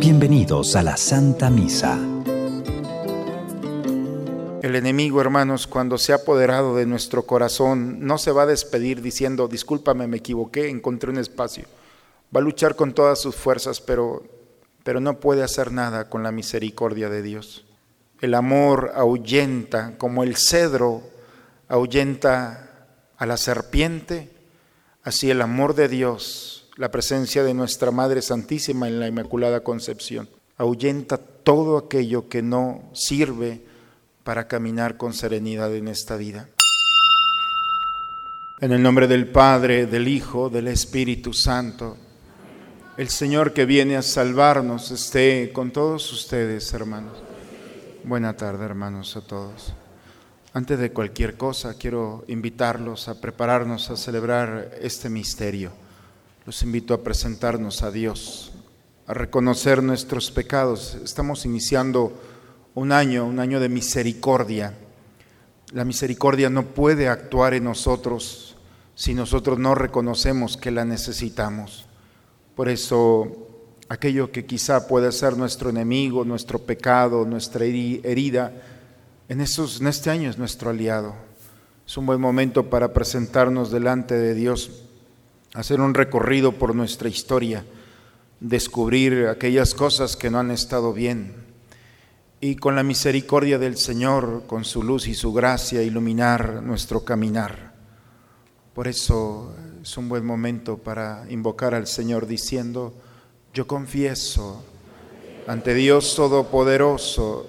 Bienvenidos a la Santa Misa. El enemigo, hermanos, cuando se ha apoderado de nuestro corazón, no se va a despedir diciendo, discúlpame, me equivoqué, encontré un espacio. Va a luchar con todas sus fuerzas, pero, pero no puede hacer nada con la misericordia de Dios. El amor ahuyenta, como el cedro ahuyenta a la serpiente, así el amor de Dios la presencia de nuestra Madre Santísima en la Inmaculada Concepción. Ahuyenta todo aquello que no sirve para caminar con serenidad en esta vida. En el nombre del Padre, del Hijo, del Espíritu Santo, el Señor que viene a salvarnos esté con todos ustedes, hermanos. Buena tarde, hermanos, a todos. Antes de cualquier cosa, quiero invitarlos a prepararnos a celebrar este misterio los invito a presentarnos a Dios, a reconocer nuestros pecados. Estamos iniciando un año, un año de misericordia. La misericordia no puede actuar en nosotros si nosotros no reconocemos que la necesitamos. Por eso, aquello que quizá puede ser nuestro enemigo, nuestro pecado, nuestra herida, en, en este año es nuestro aliado. Es un buen momento para presentarnos delante de Dios hacer un recorrido por nuestra historia, descubrir aquellas cosas que no han estado bien y con la misericordia del Señor, con su luz y su gracia, iluminar nuestro caminar. Por eso es un buen momento para invocar al Señor diciendo, yo confieso ante Dios Todopoderoso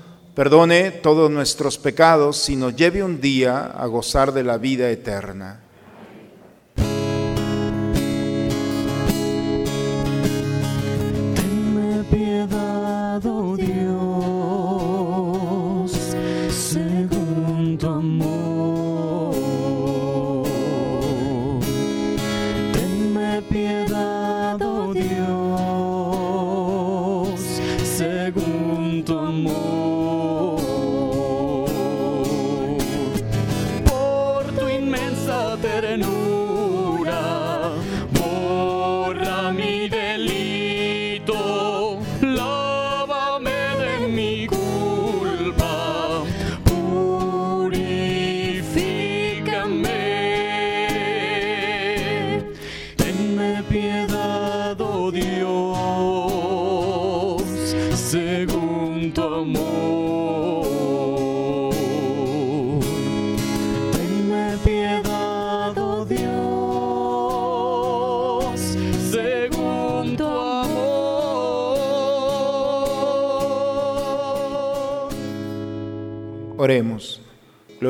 perdone todos nuestros pecados y nos lleve un día a gozar de la vida eterna.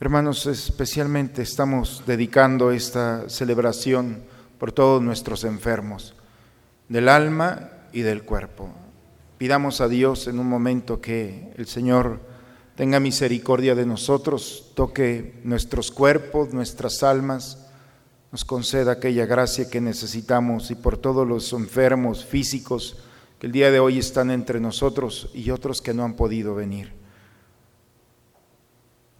Hermanos, especialmente estamos dedicando esta celebración por todos nuestros enfermos, del alma y del cuerpo. Pidamos a Dios en un momento que el Señor tenga misericordia de nosotros, toque nuestros cuerpos, nuestras almas, nos conceda aquella gracia que necesitamos y por todos los enfermos físicos que el día de hoy están entre nosotros y otros que no han podido venir.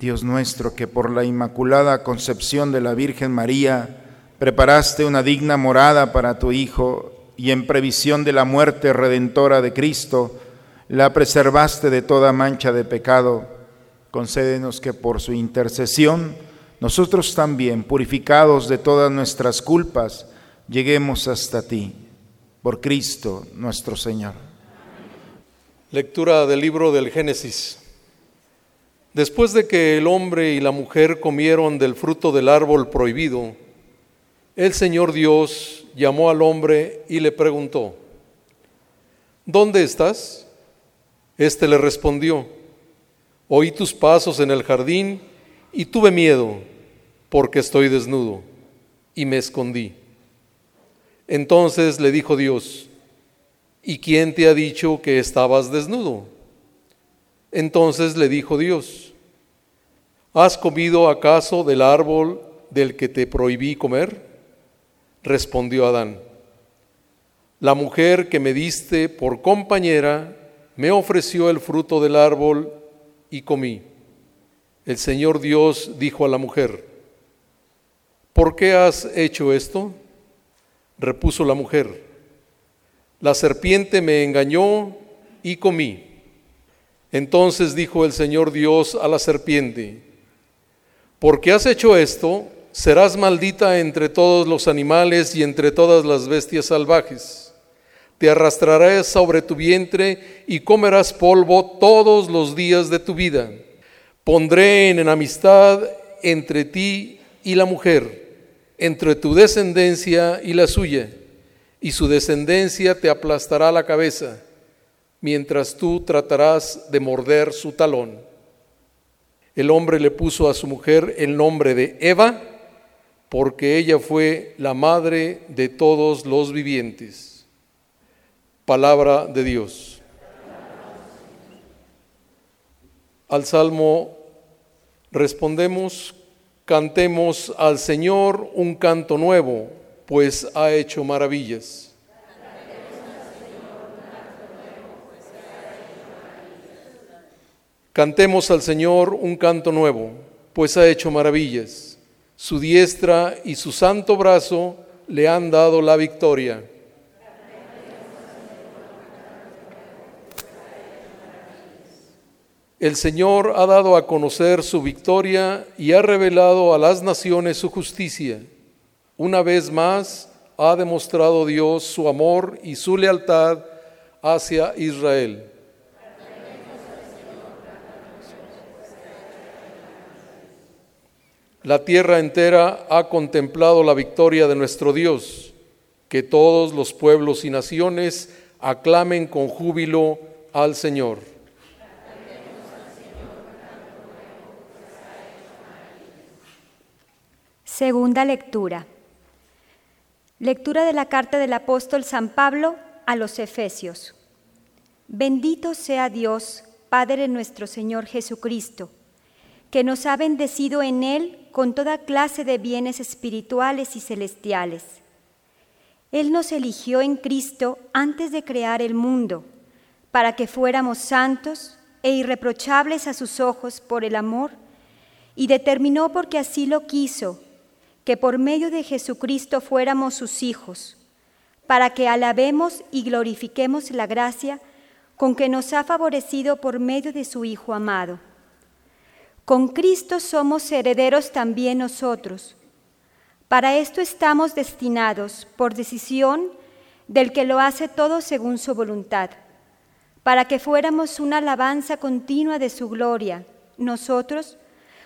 Dios nuestro, que por la inmaculada concepción de la Virgen María preparaste una digna morada para tu Hijo y en previsión de la muerte redentora de Cristo, la preservaste de toda mancha de pecado, concédenos que por su intercesión, nosotros también, purificados de todas nuestras culpas, lleguemos hasta ti, por Cristo nuestro Señor. Lectura del libro del Génesis. Después de que el hombre y la mujer comieron del fruto del árbol prohibido, el Señor Dios llamó al hombre y le preguntó, ¿dónde estás? Este le respondió, oí tus pasos en el jardín y tuve miedo porque estoy desnudo y me escondí. Entonces le dijo Dios, ¿y quién te ha dicho que estabas desnudo? Entonces le dijo Dios, ¿has comido acaso del árbol del que te prohibí comer? Respondió Adán, la mujer que me diste por compañera me ofreció el fruto del árbol y comí. El Señor Dios dijo a la mujer, ¿por qué has hecho esto? Repuso la mujer, la serpiente me engañó y comí. Entonces dijo el Señor Dios a la serpiente, porque has hecho esto, serás maldita entre todos los animales y entre todas las bestias salvajes. Te arrastrarás sobre tu vientre y comerás polvo todos los días de tu vida. Pondré en enemistad entre ti y la mujer, entre tu descendencia y la suya, y su descendencia te aplastará la cabeza mientras tú tratarás de morder su talón. El hombre le puso a su mujer el nombre de Eva, porque ella fue la madre de todos los vivientes. Palabra de Dios. Al Salmo respondemos, cantemos al Señor un canto nuevo, pues ha hecho maravillas. Cantemos al Señor un canto nuevo, pues ha hecho maravillas. Su diestra y su santo brazo le han dado la victoria. El Señor ha dado a conocer su victoria y ha revelado a las naciones su justicia. Una vez más ha demostrado Dios su amor y su lealtad hacia Israel. La tierra entera ha contemplado la victoria de nuestro Dios. Que todos los pueblos y naciones aclamen con júbilo al Señor. Segunda lectura. Lectura de la carta del apóstol San Pablo a los Efesios. Bendito sea Dios, Padre nuestro Señor Jesucristo, que nos ha bendecido en Él con toda clase de bienes espirituales y celestiales. Él nos eligió en Cristo antes de crear el mundo, para que fuéramos santos e irreprochables a sus ojos por el amor, y determinó porque así lo quiso, que por medio de Jesucristo fuéramos sus hijos, para que alabemos y glorifiquemos la gracia con que nos ha favorecido por medio de su Hijo amado con Cristo somos herederos también nosotros. Para esto estamos destinados por decisión del que lo hace todo según su voluntad, para que fuéramos una alabanza continua de su gloria, nosotros,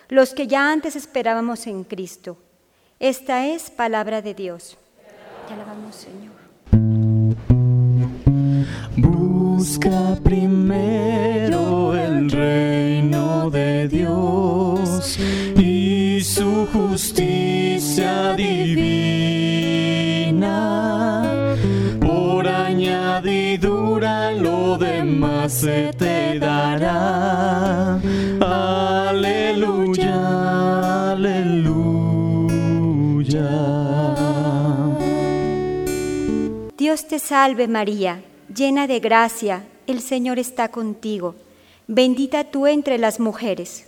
los que ya antes esperábamos en Cristo. Esta es palabra de Dios. Te alabamos, Señor. Busca primero el reino de Dios y su justicia divina. Por añadidura lo demás se te dará. Aleluya, aleluya. Dios te salve María llena de gracia, el Señor está contigo. Bendita tú entre las mujeres.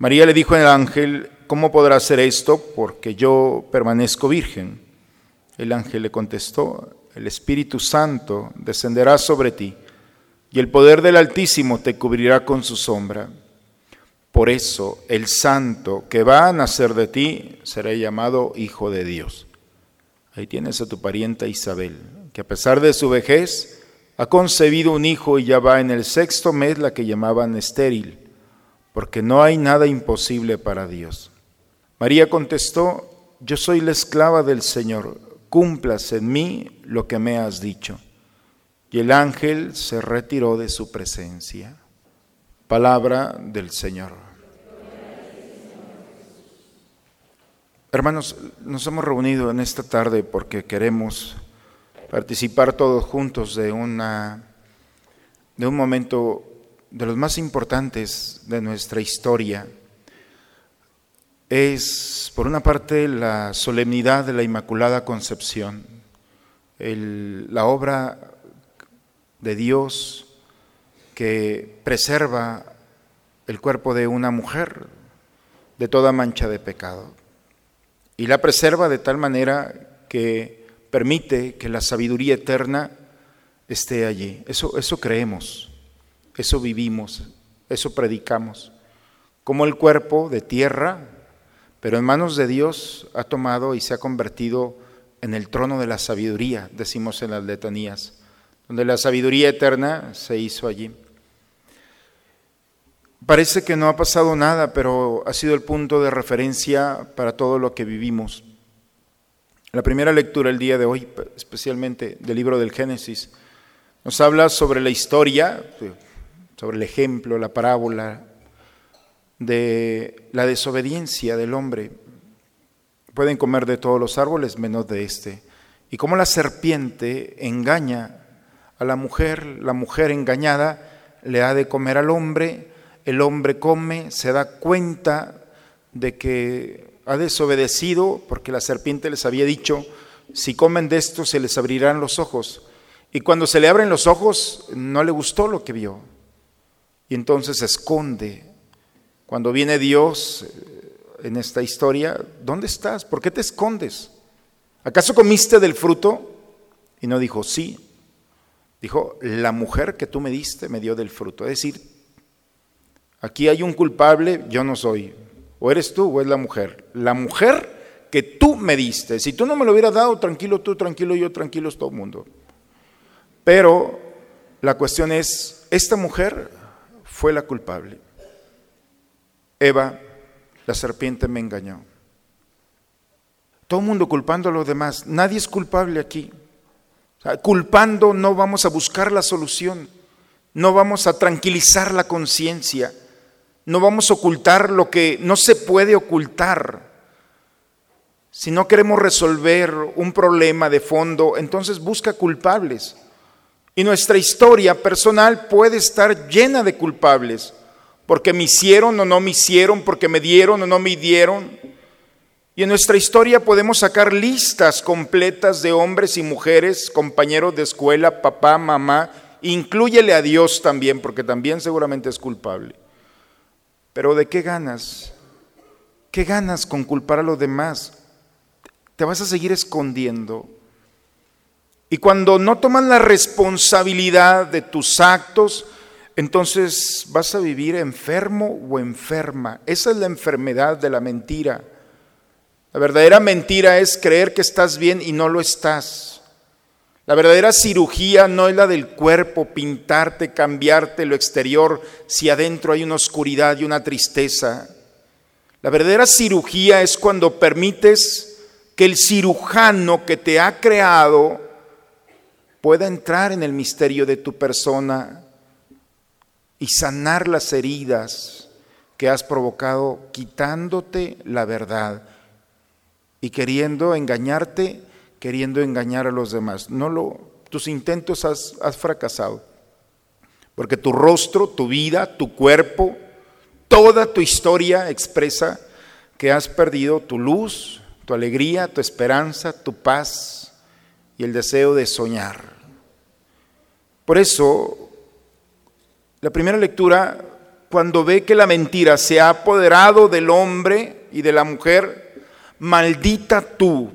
María le dijo al ángel, ¿cómo podrá ser esto? Porque yo permanezco virgen. El ángel le contestó, el Espíritu Santo descenderá sobre ti, y el poder del Altísimo te cubrirá con su sombra. Por eso el santo que va a nacer de ti será llamado Hijo de Dios. Ahí tienes a tu parienta Isabel, que a pesar de su vejez ha concebido un hijo y ya va en el sexto mes la que llamaban estéril, porque no hay nada imposible para Dios. María contestó, yo soy la esclava del Señor, cumplas en mí lo que me has dicho. Y el ángel se retiró de su presencia. Palabra del Señor. Hermanos, nos hemos reunido en esta tarde porque queremos participar todos juntos de, una, de un momento de los más importantes de nuestra historia. Es, por una parte, la solemnidad de la Inmaculada Concepción, la obra de Dios que preserva el cuerpo de una mujer de toda mancha de pecado y la preserva de tal manera que permite que la sabiduría eterna esté allí. Eso, eso creemos, eso vivimos, eso predicamos. Como el cuerpo de tierra, pero en manos de Dios ha tomado y se ha convertido en el trono de la sabiduría, decimos en las letanías, donde la sabiduría eterna se hizo allí. Parece que no ha pasado nada, pero ha sido el punto de referencia para todo lo que vivimos. La primera lectura el día de hoy, especialmente del libro del Génesis, nos habla sobre la historia, sobre el ejemplo, la parábola de la desobediencia del hombre. Pueden comer de todos los árboles menos de este. Y cómo la serpiente engaña a la mujer, la mujer engañada le ha de comer al hombre el hombre come, se da cuenta de que ha desobedecido porque la serpiente les había dicho, si comen de esto se les abrirán los ojos. Y cuando se le abren los ojos, no le gustó lo que vio. Y entonces se esconde. Cuando viene Dios eh, en esta historia, ¿dónde estás? ¿Por qué te escondes? ¿Acaso comiste del fruto? Y no dijo, sí. Dijo, la mujer que tú me diste me dio del fruto. Es decir, Aquí hay un culpable, yo no soy. O eres tú o es la mujer. La mujer que tú me diste. Si tú no me lo hubieras dado, tranquilo tú, tranquilo yo, tranquilo es todo el mundo. Pero la cuestión es, esta mujer fue la culpable. Eva, la serpiente me engañó. Todo el mundo culpando a los demás. Nadie es culpable aquí. culpando no vamos a buscar la solución. No vamos a tranquilizar la conciencia. No vamos a ocultar lo que no se puede ocultar. Si no queremos resolver un problema de fondo, entonces busca culpables. Y nuestra historia personal puede estar llena de culpables, porque me hicieron o no me hicieron, porque me dieron o no me dieron. Y en nuestra historia podemos sacar listas completas de hombres y mujeres, compañeros de escuela, papá, mamá, incluyele a Dios también, porque también seguramente es culpable. Pero ¿de qué ganas? ¿Qué ganas con culpar a los demás? Te vas a seguir escondiendo. Y cuando no toman la responsabilidad de tus actos, entonces vas a vivir enfermo o enferma. Esa es la enfermedad de la mentira. La verdadera mentira es creer que estás bien y no lo estás. La verdadera cirugía no es la del cuerpo, pintarte, cambiarte lo exterior, si adentro hay una oscuridad y una tristeza. La verdadera cirugía es cuando permites que el cirujano que te ha creado pueda entrar en el misterio de tu persona y sanar las heridas que has provocado quitándote la verdad y queriendo engañarte, queriendo engañar a los demás. No lo, tus intentos has, has fracasado. Porque tu rostro, tu vida, tu cuerpo, toda tu historia expresa que has perdido tu luz, tu alegría, tu esperanza, tu paz y el deseo de soñar. Por eso la primera lectura, cuando ve que la mentira se ha apoderado del hombre y de la mujer, maldita tú,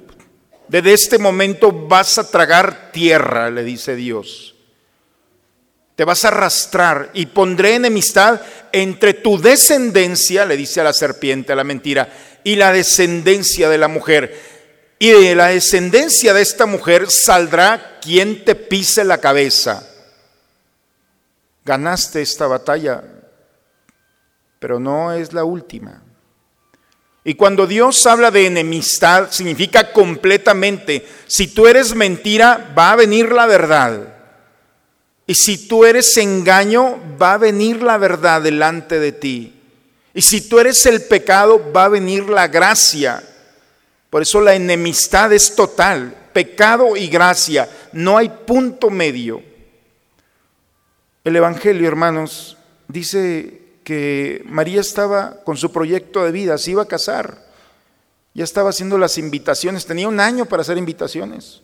desde este momento vas a tragar tierra, le dice Dios. Te vas a arrastrar y pondré enemistad entre tu descendencia, le dice a la serpiente, a la mentira, y la descendencia de la mujer. Y de la descendencia de esta mujer saldrá quien te pise la cabeza ganaste esta batalla, pero no es la última. Y cuando Dios habla de enemistad, significa completamente, si tú eres mentira, va a venir la verdad. Y si tú eres engaño, va a venir la verdad delante de ti. Y si tú eres el pecado, va a venir la gracia. Por eso la enemistad es total, pecado y gracia. No hay punto medio. El Evangelio, hermanos, dice que María estaba con su proyecto de vida, se iba a casar, ya estaba haciendo las invitaciones, tenía un año para hacer invitaciones.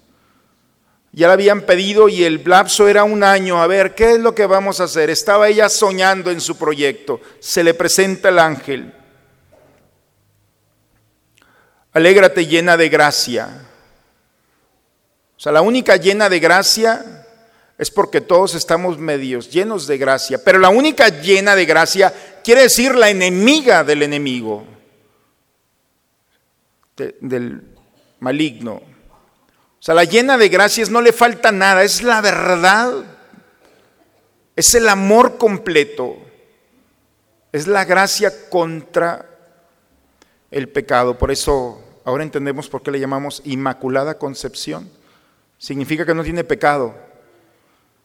Ya la habían pedido y el lapso era un año. A ver, ¿qué es lo que vamos a hacer? Estaba ella soñando en su proyecto. Se le presenta el ángel. Alégrate llena de gracia. O sea, la única llena de gracia es porque todos estamos medios, llenos de gracia. Pero la única llena de gracia quiere decir la enemiga del enemigo, del maligno. O sea, la llena de gracias no le falta nada, es la verdad, es el amor completo, es la gracia contra el pecado. Por eso ahora entendemos por qué le llamamos Inmaculada Concepción. Significa que no tiene pecado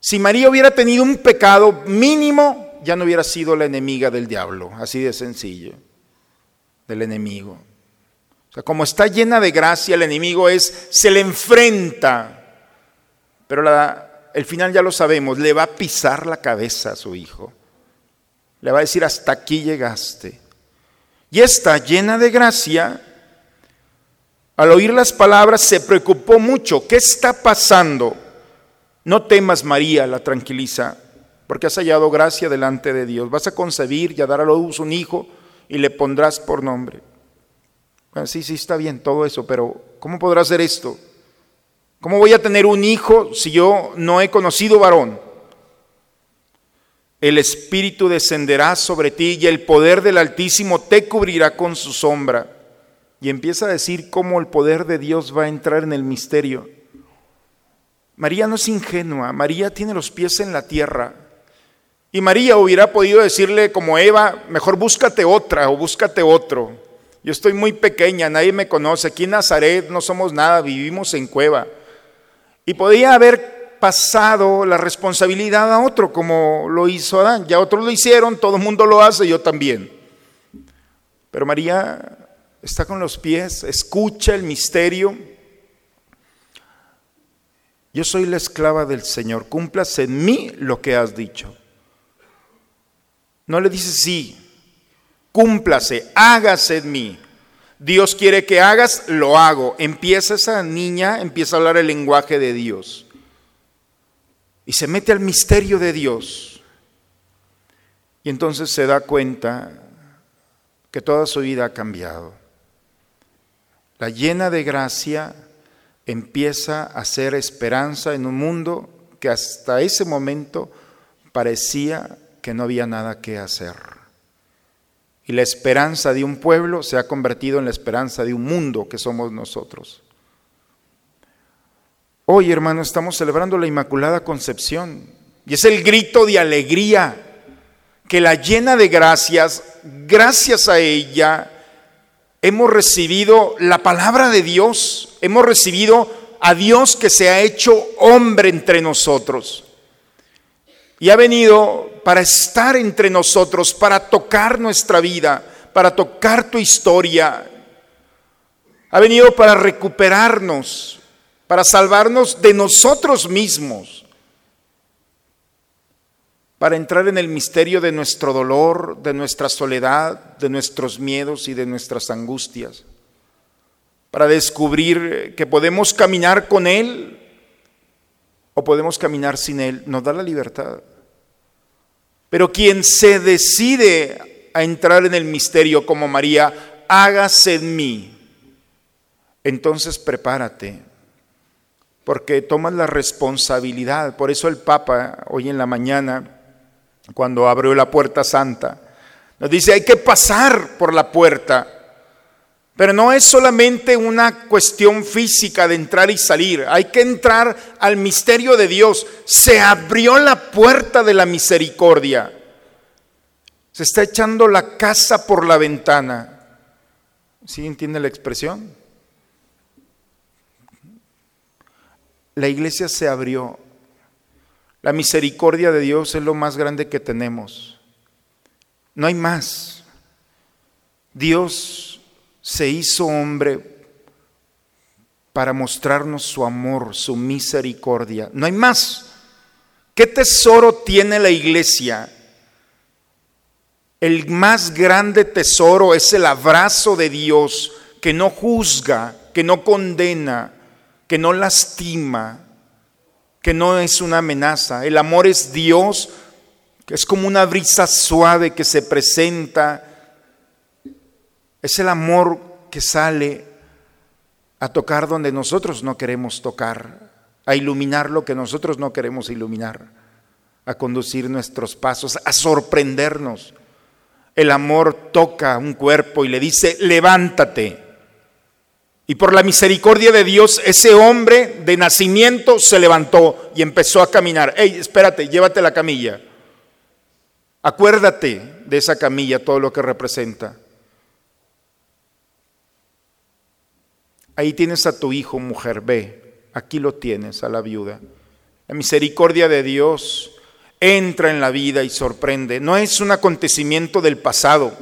si María hubiera tenido un pecado mínimo, ya no hubiera sido la enemiga del diablo, así de sencillo, del enemigo. O sea, como está llena de gracia, el enemigo es, se le enfrenta, pero el final ya lo sabemos, le va a pisar la cabeza a su hijo. Le va a decir, hasta aquí llegaste. Y está llena de gracia, al oír las palabras se preocupó mucho. ¿Qué está pasando? No temas, María, la tranquiliza, porque has hallado gracia delante de Dios. Vas a concebir y a dar a luz un hijo y le pondrás por nombre. Bueno, sí, sí, está bien todo eso, pero ¿cómo podrá hacer esto? ¿Cómo voy a tener un hijo si yo no he conocido varón? El Espíritu descenderá sobre ti y el poder del Altísimo te cubrirá con su sombra. Y empieza a decir cómo el poder de Dios va a entrar en el misterio. María no es ingenua, María tiene los pies en la tierra. Y María hubiera podido decirle como Eva, mejor búscate otra o búscate otro. Yo estoy muy pequeña, nadie me conoce, aquí en Nazaret no somos nada, vivimos en cueva. Y podía haber pasado la responsabilidad a otro como lo hizo Adán. Ya otros lo hicieron, todo el mundo lo hace, yo también. Pero María está con los pies, escucha el misterio yo soy la esclava del Señor, cumplas en mí lo que has dicho. No le dice sí, cúmplase, hágase en mí. Dios quiere que hagas, lo hago. Empieza esa niña, empieza a hablar el lenguaje de Dios. Y se mete al misterio de Dios. Y entonces se da cuenta que toda su vida ha cambiado. La llena de gracia empieza a ser esperanza en un mundo que hasta ese momento parecía que no había nada que hacer. Y la esperanza de un pueblo se ha convertido en la esperanza de un mundo que somos nosotros. Hoy, hermano, estamos celebrando la Inmaculada Concepción y es el grito de alegría que la llena de gracias, gracias a ella, hemos recibido la palabra de Dios, hemos recibido a Dios que se ha hecho hombre entre nosotros. Y ha venido para estar entre nosotros, para tocar nuestra vida, para tocar tu historia. Ha venido para recuperarnos, para salvarnos de nosotros mismos para entrar en el misterio de nuestro dolor, de nuestra soledad, de nuestros miedos y de nuestras angustias, para descubrir que podemos caminar con Él o podemos caminar sin Él, nos da la libertad. Pero quien se decide a entrar en el misterio como María, hágase en mí, entonces prepárate, porque tomas la responsabilidad. Por eso el Papa hoy en la mañana cuando abrió la puerta santa. Nos dice, hay que pasar por la puerta, pero no es solamente una cuestión física de entrar y salir, hay que entrar al misterio de Dios. Se abrió la puerta de la misericordia. Se está echando la casa por la ventana. ¿Sí entiende la expresión? La iglesia se abrió la misericordia de Dios es lo más grande que tenemos. No hay más. Dios se hizo hombre para mostrarnos su amor, su misericordia. No hay más. ¿Qué tesoro tiene la iglesia? El más grande tesoro es el abrazo de Dios que no juzga, que no condena, que no lastima, que no es una amenaza. El amor es Dios, que es como una brisa suave que se presenta. Es el amor que sale a tocar donde nosotros no queremos tocar, a iluminar lo que nosotros no queremos iluminar, a conducir nuestros pasos, a sorprendernos. El amor toca un cuerpo y le dice, levántate. Y por la misericordia de Dios, ese hombre de nacimiento se levantó y empezó a caminar. Ey, espérate, llévate la camilla. Acuérdate de esa camilla, todo lo que representa. Ahí tienes a tu hijo, mujer, ve, aquí lo tienes, a la viuda. La misericordia de Dios entra en la vida y sorprende. No es un acontecimiento del pasado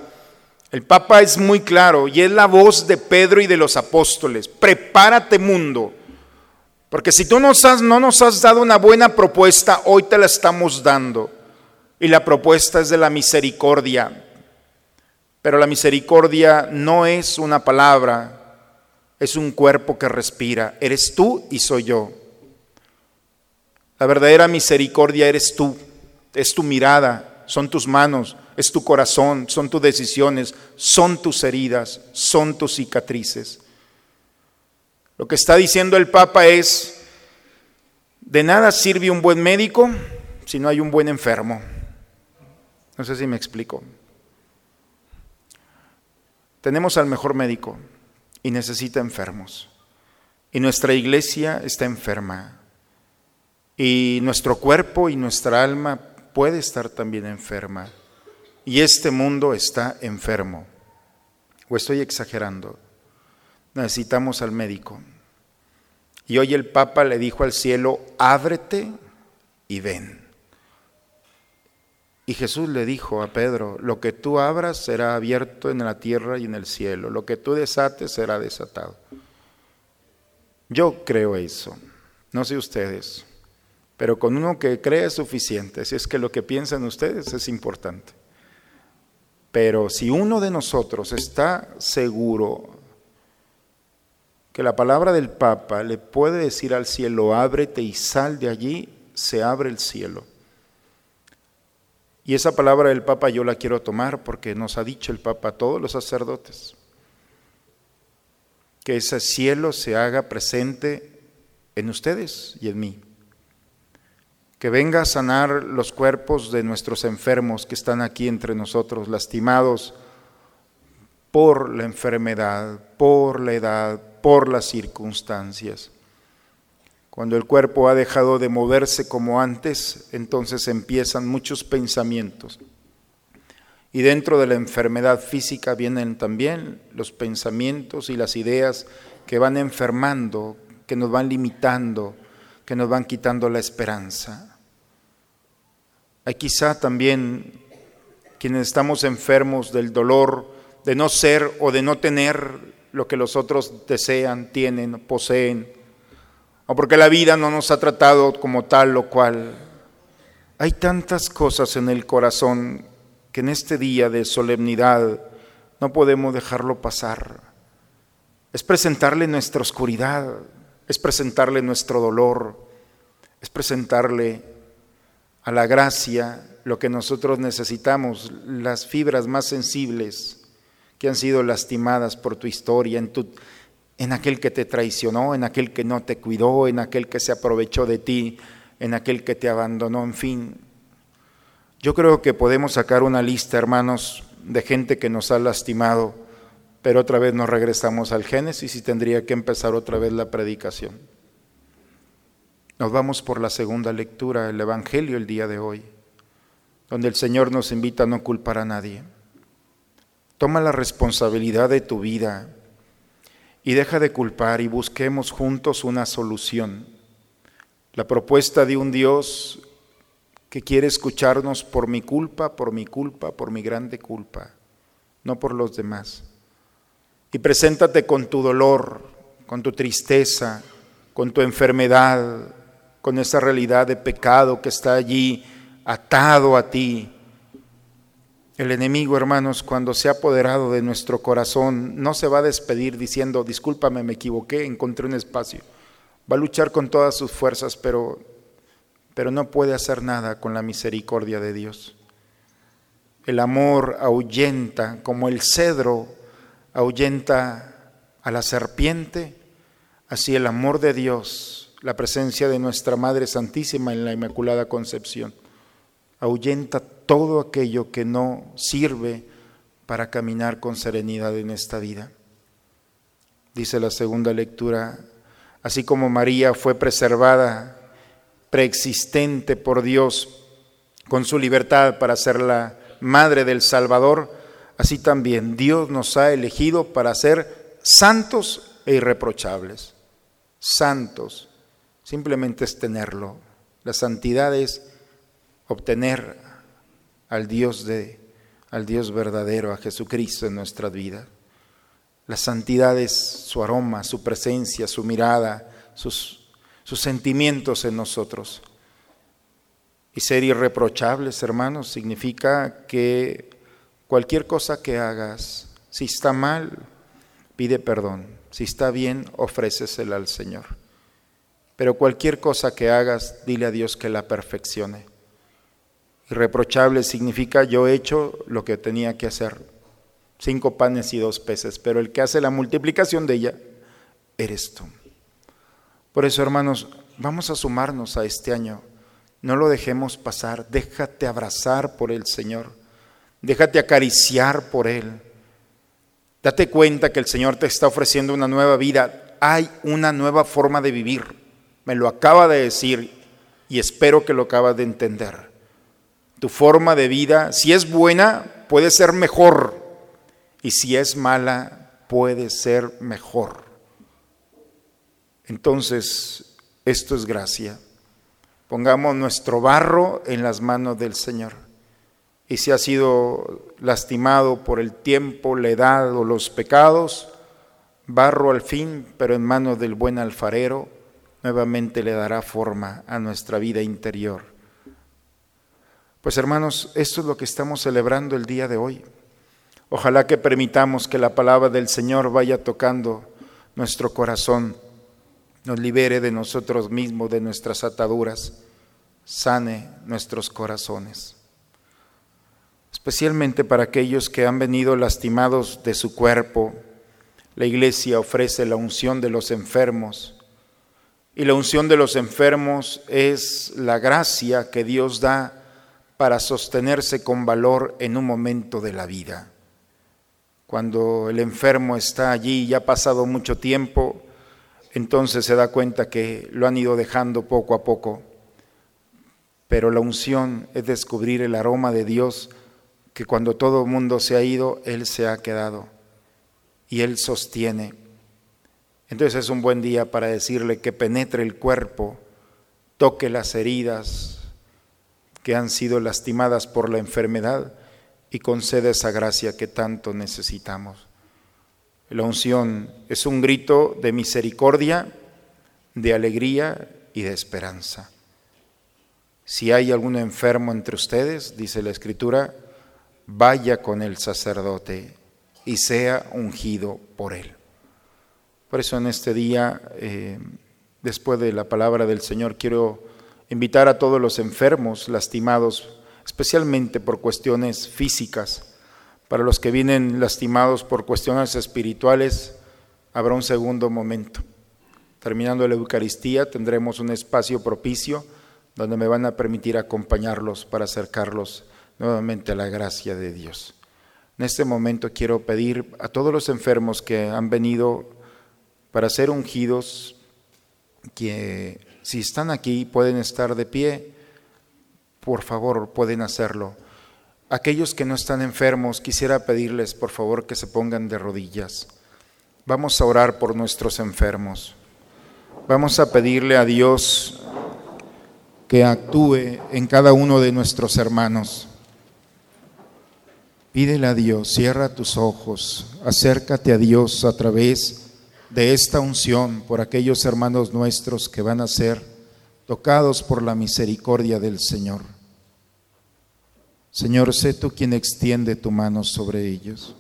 el Papa es muy claro y es la voz de Pedro y de los apóstoles. Prepárate mundo, porque si tú no nos has dado una buena propuesta, hoy te la estamos dando. Y la propuesta es de la misericordia. Pero la misericordia no es una palabra, es un cuerpo que respira. Eres tú y soy yo. La verdadera misericordia eres tú, es tu mirada, son tus manos, es tu corazón, son tus decisiones, son tus heridas, son tus cicatrices. Lo que está diciendo el Papa es, de nada sirve un buen médico si no hay un buen enfermo. No sé si me explico. Tenemos al mejor médico y necesita enfermos. Y nuestra iglesia está enferma. Y nuestro cuerpo y nuestra alma puede estar también enferma y este mundo está enfermo. ¿O estoy exagerando? Necesitamos al médico. Y hoy el Papa le dijo al cielo, ábrete y ven. Y Jesús le dijo a Pedro, lo que tú abras será abierto en la tierra y en el cielo, lo que tú desates será desatado. Yo creo eso, no sé ustedes, pero con uno que cree es suficiente, si es que lo que piensan ustedes es importante. Pero si uno de nosotros está seguro que la palabra del Papa le puede decir al cielo, ábrete y sal de allí, se abre el cielo. Y esa palabra del Papa yo la quiero tomar porque nos ha dicho el Papa a todos los sacerdotes, que ese cielo se haga presente en ustedes y en mí que venga a sanar los cuerpos de nuestros enfermos que están aquí entre nosotros, lastimados por la enfermedad, por la edad, por las circunstancias. Cuando el cuerpo ha dejado de moverse como antes, entonces empiezan muchos pensamientos. Y dentro de la enfermedad física vienen también los pensamientos y las ideas que van enfermando, que nos van limitando, que nos van quitando la esperanza. Hay quizá también quienes estamos enfermos del dolor de no ser o de no tener lo que los otros desean, tienen, poseen, o porque la vida no nos ha tratado como tal o cual. Hay tantas cosas en el corazón que en este día de solemnidad no podemos dejarlo pasar. Es presentarle nuestra oscuridad, es presentarle nuestro dolor, es presentarle a la gracia lo que nosotros necesitamos, las fibras más sensibles que han sido lastimadas por tu historia, en, tu, en aquel que te traicionó, en aquel que no te cuidó, en aquel que se aprovechó de ti, en aquel que te abandonó, en fin, yo creo que podemos sacar una lista, hermanos, de gente que nos ha lastimado, pero otra vez nos regresamos al Génesis y tendría que empezar otra vez la predicación. Nos vamos por la segunda lectura, el Evangelio el día de hoy, donde el Señor nos invita a no culpar a nadie. Toma la responsabilidad de tu vida y deja de culpar y busquemos juntos una solución. La propuesta de un Dios que quiere escucharnos por mi culpa, por mi culpa, por mi grande culpa, no por los demás. Y preséntate con tu dolor, con tu tristeza, con tu enfermedad, con esa realidad de pecado que está allí atado a ti. El enemigo, hermanos, cuando se ha apoderado de nuestro corazón, no se va a despedir diciendo, discúlpame, me equivoqué, encontré un espacio. Va a luchar con todas sus fuerzas, pero pero no puede hacer nada con la misericordia de Dios. El amor ahuyenta, como el cedro ahuyenta a la serpiente, así el amor de Dios, la presencia de nuestra Madre Santísima en la Inmaculada Concepción, ahuyenta todo aquello que no sirve para caminar con serenidad en esta vida. Dice la segunda lectura, así como María fue preservada preexistente por Dios con su libertad para ser la madre del Salvador, así también Dios nos ha elegido para ser santos e irreprochables. Santos, simplemente es tenerlo. La santidad es obtener al Dios de al Dios verdadero, a Jesucristo en nuestra vida. La santidad es su aroma, su presencia, su mirada, sus sus sentimientos en nosotros. Y ser irreprochables, hermanos, significa que cualquier cosa que hagas, si está mal, pide perdón. Si está bien, ofrécesela al Señor. Pero cualquier cosa que hagas, dile a Dios que la perfeccione. Irreprochable significa yo he hecho lo que tenía que hacer. Cinco panes y dos peces, pero el que hace la multiplicación de ella, eres tú. Por eso, hermanos, vamos a sumarnos a este año. No lo dejemos pasar. Déjate abrazar por el Señor. Déjate acariciar por Él. Date cuenta que el Señor te está ofreciendo una nueva vida. Hay una nueva forma de vivir. Me lo acaba de decir y espero que lo acabas de entender. Tu forma de vida, si es buena, puede ser mejor. Y si es mala, puede ser mejor. Entonces, esto es gracia. Pongamos nuestro barro en las manos del Señor. Y si ha sido lastimado por el tiempo, la edad o los pecados, barro al fin, pero en manos del buen alfarero, nuevamente le dará forma a nuestra vida interior. Pues hermanos, esto es lo que estamos celebrando el día de hoy. Ojalá que permitamos que la palabra del Señor vaya tocando nuestro corazón nos libere de nosotros mismos, de nuestras ataduras, sane nuestros corazones. Especialmente para aquellos que han venido lastimados de su cuerpo, la iglesia ofrece la unción de los enfermos Y la unción de los enfermos es la gracia que Dios da para sostenerse con valor en un momento de la vida. Cuando el enfermo está allí y ha pasado mucho tiempo, entonces se da cuenta que lo han ido dejando poco a poco. Pero la unción es descubrir el aroma de Dios que cuando todo el mundo se ha ido, Él se ha quedado y Él sostiene. Entonces es un buen día para decirle que penetre el cuerpo, toque las heridas que han sido lastimadas por la enfermedad y concede esa gracia que tanto necesitamos. La unción es un grito de misericordia, de alegría y de esperanza. Si hay algún enfermo entre ustedes, dice la Escritura, vaya con el sacerdote y sea ungido por él. Por eso en este día, eh, después de la palabra del Señor, quiero invitar a todos los enfermos, lastimados, especialmente por cuestiones físicas, para los que vienen lastimados por cuestiones espirituales, habrá un segundo momento. Terminando la Eucaristía, tendremos un espacio propicio donde me van a permitir acompañarlos para acercarlos nuevamente a la gracia de Dios. En este momento quiero pedir a todos los enfermos que han venido para ser ungidos, que si están aquí pueden estar de pie, por favor pueden hacerlo. Aquellos que no están enfermos, quisiera pedirles por favor que se pongan de rodillas. Vamos a orar por nuestros enfermos. Vamos a pedirle a Dios que actúe en cada uno de nuestros hermanos. Pídele a Dios, cierra tus ojos, acércate a Dios a través de esta unción por aquellos hermanos nuestros que van a ser tocados por la misericordia del Señor. Señor, sé tú quien extiende tu mano sobre ellos.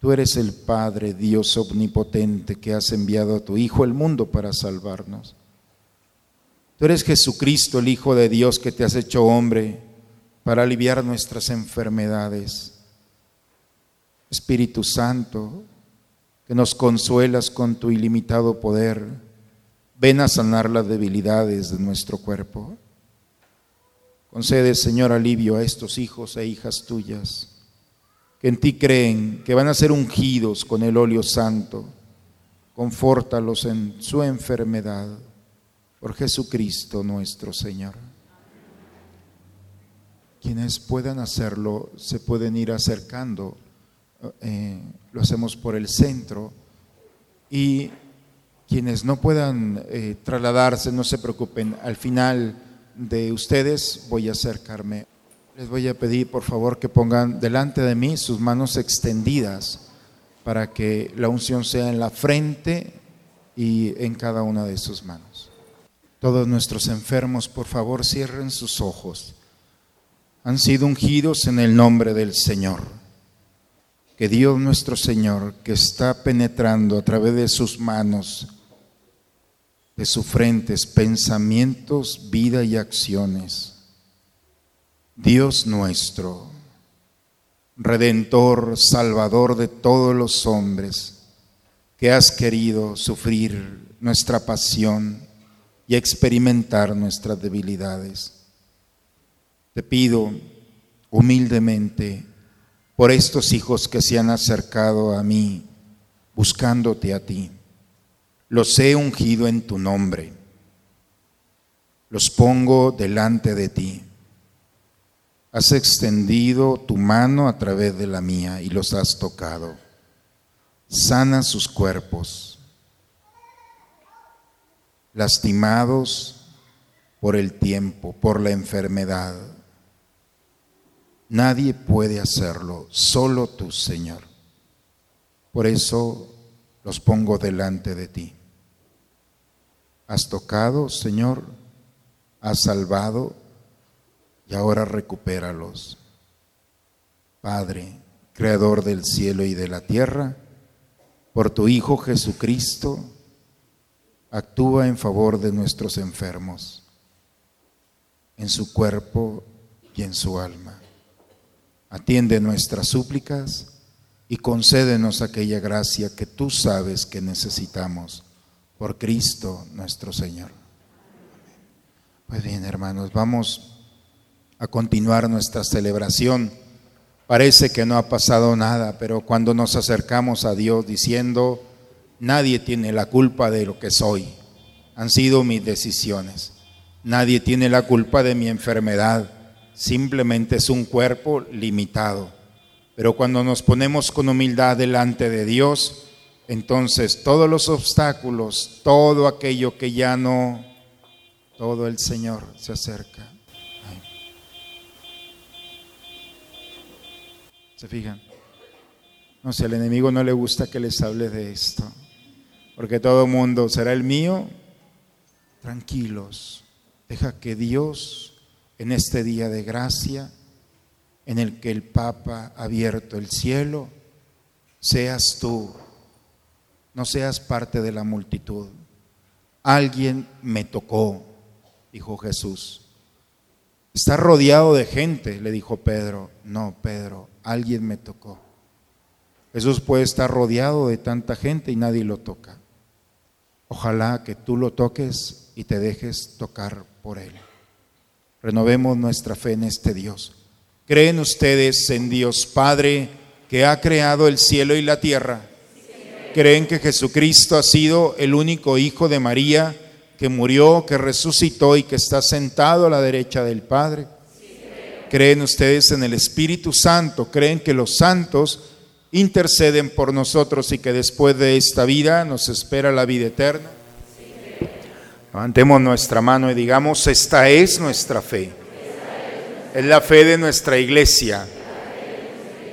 Tú eres el Padre, Dios omnipotente, que has enviado a tu Hijo al mundo para salvarnos. Tú eres Jesucristo, el Hijo de Dios, que te has hecho hombre para aliviar nuestras enfermedades. Espíritu Santo, que nos consuelas con tu ilimitado poder, ven a sanar las debilidades de nuestro cuerpo. Concede, Señor, alivio a estos hijos e hijas tuyas, que en ti creen, que van a ser ungidos con el óleo santo. Confórtalos en su enfermedad, por Jesucristo nuestro Señor. Quienes puedan hacerlo se pueden ir acercando. Eh, lo hacemos por el centro. Y quienes no puedan eh, trasladarse, no se preocupen. Al final de ustedes voy a acercarme. Les voy a pedir, por favor, que pongan delante de mí sus manos extendidas para que la unción sea en la frente y en cada una de sus manos. Todos nuestros enfermos, por favor, cierren sus ojos han sido ungidos en el nombre del Señor. Que Dios nuestro Señor, que está penetrando a través de sus manos, de sus frentes, pensamientos, vida y acciones. Dios nuestro, Redentor, Salvador de todos los hombres, que has querido sufrir nuestra pasión y experimentar nuestras debilidades te pido humildemente por estos hijos que se han acercado a mí, buscándote a ti. Los he ungido en tu nombre. Los pongo delante de ti. Has extendido tu mano a través de la mía y los has tocado. Sana sus cuerpos, lastimados por el tiempo, por la enfermedad Nadie puede hacerlo, solo tú, Señor. Por eso los pongo delante de ti. Has tocado, Señor, has salvado y ahora recupéralos. Padre, Creador del cielo y de la tierra, por tu Hijo Jesucristo, actúa en favor de nuestros enfermos, en su cuerpo y en su alma. Atiende nuestras súplicas y concédenos aquella gracia que tú sabes que necesitamos por Cristo nuestro Señor. Pues bien, hermanos, vamos a continuar nuestra celebración. Parece que no ha pasado nada, pero cuando nos acercamos a Dios diciendo, nadie tiene la culpa de lo que soy, han sido mis decisiones. Nadie tiene la culpa de mi enfermedad, simplemente es un cuerpo limitado. Pero cuando nos ponemos con humildad delante de Dios, entonces todos los obstáculos, todo aquello que ya no, todo el Señor se acerca. ¿Se fijan? No, si al enemigo no le gusta que les hable de esto, porque todo mundo será el mío, tranquilos, deja que Dios en este día de gracia, en el que el Papa ha abierto el cielo, seas tú, no seas parte de la multitud. Alguien me tocó, dijo Jesús. Está rodeado de gente, le dijo Pedro. No, Pedro, alguien me tocó. Jesús puede estar rodeado de tanta gente y nadie lo toca. Ojalá que tú lo toques y te dejes tocar por Él. Renovemos nuestra fe en este Dios. ¿Creen ustedes en Dios Padre que ha creado el cielo y la tierra? ¿Creen que Jesucristo ha sido el único Hijo de María que murió, que resucitó y que está sentado a la derecha del Padre? ¿Creen ustedes en el Espíritu Santo? ¿Creen que los santos interceden por nosotros y que después de esta vida nos espera la vida eterna? Levantemos nuestra mano y digamos, esta es nuestra fe. Es la fe de nuestra iglesia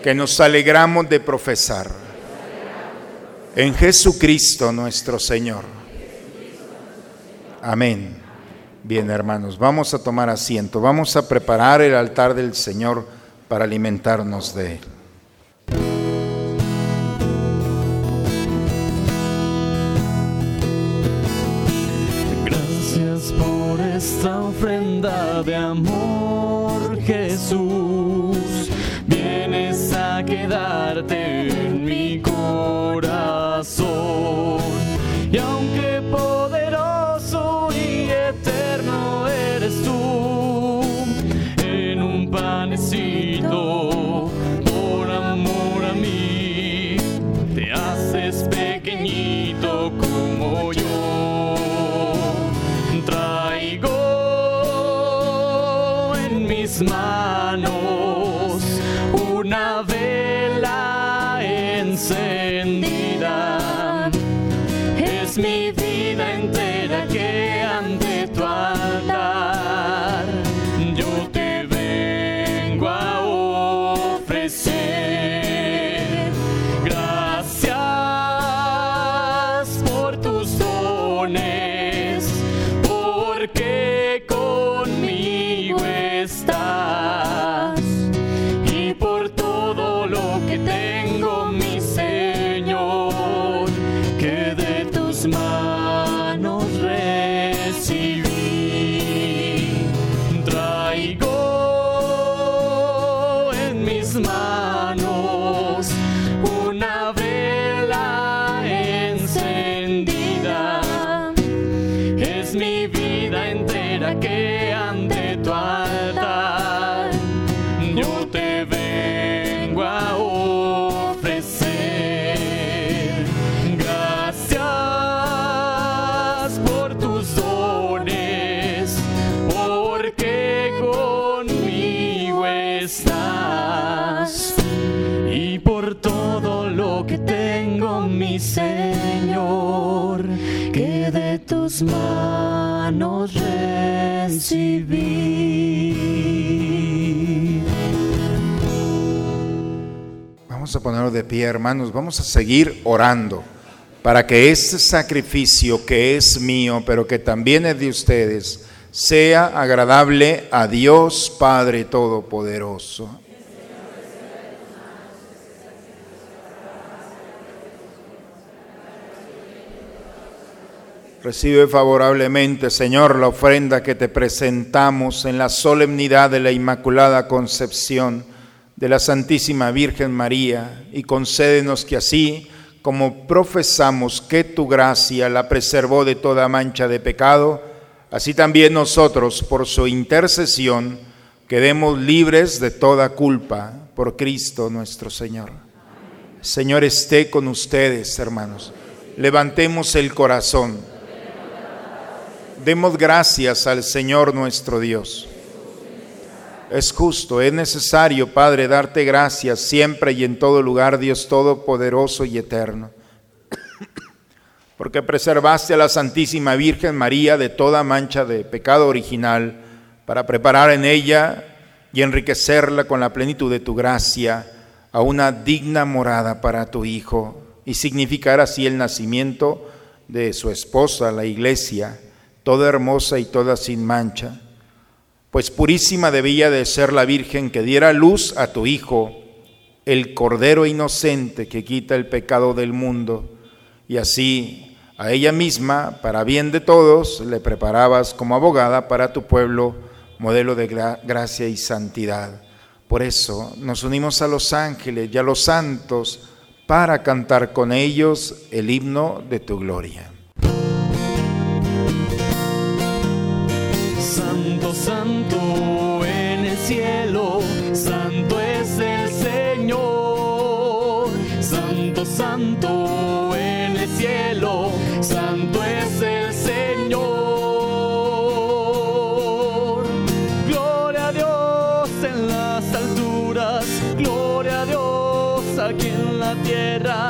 que nos alegramos de profesar. En Jesucristo nuestro Señor. Amén. Bien, hermanos, vamos a tomar asiento, vamos a preparar el altar del Señor para alimentarnos de Él. Esta ofrenda de amor, Jesús. Vienes a quedarte ponernos de pie, hermanos, vamos a seguir orando para que este sacrificio que es mío, pero que también es de ustedes, sea agradable a Dios Padre Todopoderoso. Recibe favorablemente, Señor, la ofrenda que te presentamos en la solemnidad de la Inmaculada Concepción de la Santísima Virgen María y concédenos que así, como profesamos que tu gracia la preservó de toda mancha de pecado, así también nosotros, por su intercesión, quedemos libres de toda culpa por Cristo nuestro Señor. Señor esté con ustedes, hermanos. Levantemos el corazón. Demos gracias al Señor nuestro Dios. Es justo, es necesario, Padre, darte gracias siempre y en todo lugar, Dios Todopoderoso y Eterno, porque preservaste a la Santísima Virgen María de toda mancha de pecado original, para preparar en ella y enriquecerla con la plenitud de tu gracia a una digna morada para tu Hijo, y significar así el nacimiento de su esposa, la Iglesia, toda hermosa y toda sin mancha pues purísima debía de ser la Virgen que diera luz a tu Hijo, el Cordero inocente que quita el pecado del mundo, y así a ella misma, para bien de todos, le preparabas como abogada para tu pueblo, modelo de gracia y santidad. Por eso nos unimos a los ángeles y a los santos para cantar con ellos el himno de tu gloria. Santo en el cielo, santo es el Señor. Santo, santo en el cielo, santo es el Señor. Gloria a Dios en las alturas, gloria a Dios aquí en la tierra.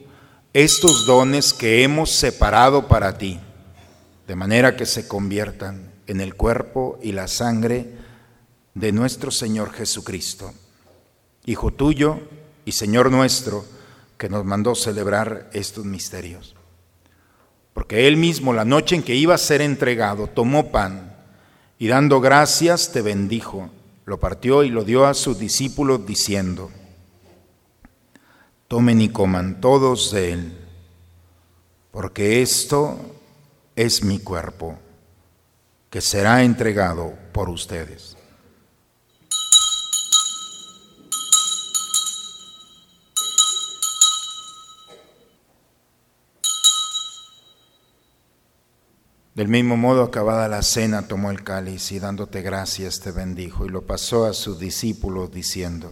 estos dones que hemos separado para ti, de manera que se conviertan en el cuerpo y la sangre de nuestro Señor Jesucristo, Hijo tuyo y Señor nuestro, que nos mandó celebrar estos misterios. Porque Él mismo, la noche en que iba a ser entregado, tomó pan y dando gracias te bendijo, lo partió y lo dio a sus discípulos diciendo, Tomen y coman todos de él, porque esto es mi cuerpo, que será entregado por ustedes. Del mismo modo, acabada la cena, tomó el cáliz y dándote gracias te bendijo y lo pasó a sus discípulos diciendo,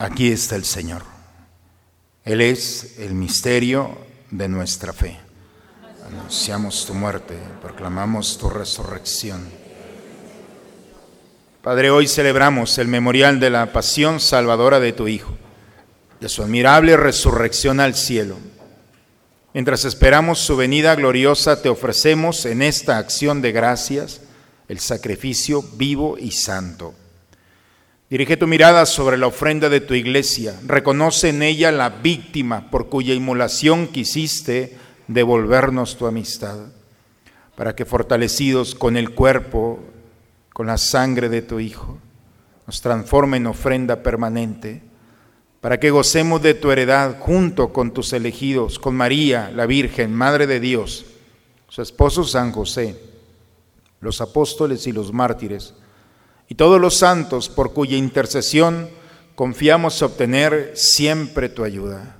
Aquí está el Señor. Él es el misterio de nuestra fe. Anunciamos tu muerte, proclamamos tu resurrección. Padre, hoy celebramos el memorial de la pasión salvadora de tu Hijo, de su admirable resurrección al cielo. Mientras esperamos su venida gloriosa, te ofrecemos en esta acción de gracias el sacrificio vivo y santo Dirige tu mirada sobre la ofrenda de tu iglesia. Reconoce en ella la víctima por cuya inmolación quisiste devolvernos tu amistad, para que fortalecidos con el cuerpo, con la sangre de tu Hijo, nos transforme en ofrenda permanente, para que gocemos de tu heredad junto con tus elegidos, con María, la Virgen, Madre de Dios, su esposo San José, los apóstoles y los mártires, y todos los santos por cuya intercesión confiamos obtener siempre tu ayuda.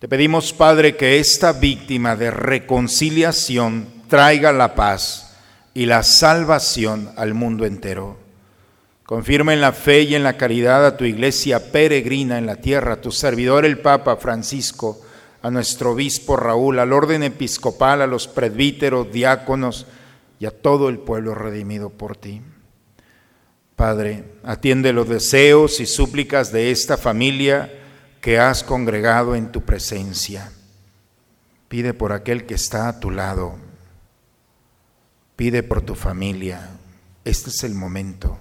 Te pedimos, Padre, que esta víctima de reconciliación traiga la paz y la salvación al mundo entero. Confirma en la fe y en la caridad a tu iglesia peregrina en la tierra, a tu servidor el Papa Francisco, a nuestro obispo Raúl, al orden episcopal, a los presbíteros, diáconos y a todo el pueblo redimido por ti. Padre, atiende los deseos y súplicas de esta familia que has congregado en tu presencia. Pide por aquel que está a tu lado. Pide por tu familia. Este es el momento.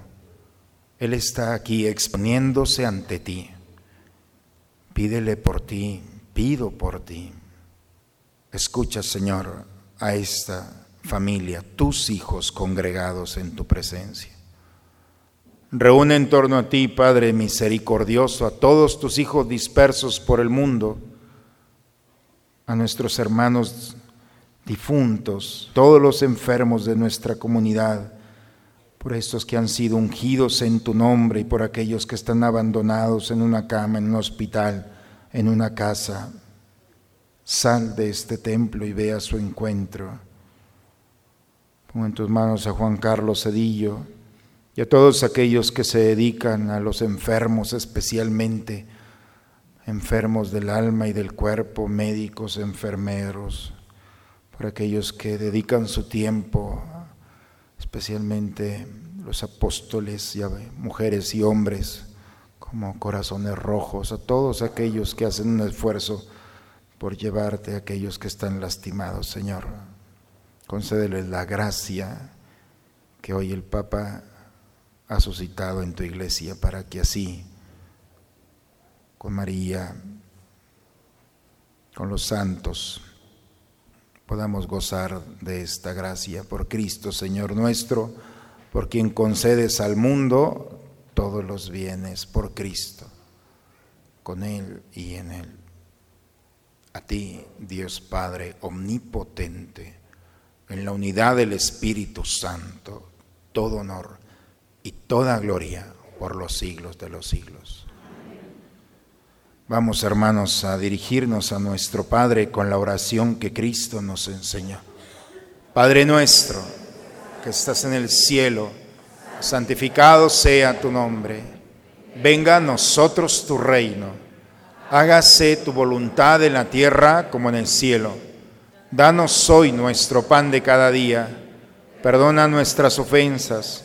Él está aquí exponiéndose ante ti. Pídele por ti, pido por ti. Escucha, Señor, a esta familia, tus hijos congregados en tu presencia. Reúne en torno a ti, Padre misericordioso, a todos tus hijos dispersos por el mundo, a nuestros hermanos difuntos, todos los enfermos de nuestra comunidad, por estos que han sido ungidos en tu nombre y por aquellos que están abandonados en una cama, en un hospital, en una casa. Sal de este templo y ve a su encuentro. Pongo en tus manos a Juan Carlos Cedillo y a todos aquellos que se dedican a los enfermos especialmente, enfermos del alma y del cuerpo, médicos, enfermeros, por aquellos que dedican su tiempo, especialmente los apóstoles mujeres y hombres como corazones rojos, a todos aquellos que hacen un esfuerzo por llevarte a aquellos que están lastimados, Señor. Concédeles la gracia que hoy el Papa ha suscitado en tu iglesia para que así, con María, con los santos, podamos gozar de esta gracia por Cristo, Señor nuestro, por quien concedes al mundo todos los bienes, por Cristo, con Él y en Él. A ti, Dios Padre Omnipotente, en la unidad del Espíritu Santo, todo honor y toda gloria por los siglos de los siglos. Vamos, hermanos, a dirigirnos a nuestro Padre con la oración que Cristo nos enseñó. Padre nuestro, que estás en el cielo, santificado sea tu nombre. Venga a nosotros tu reino. Hágase tu voluntad en la tierra como en el cielo. Danos hoy nuestro pan de cada día. Perdona nuestras ofensas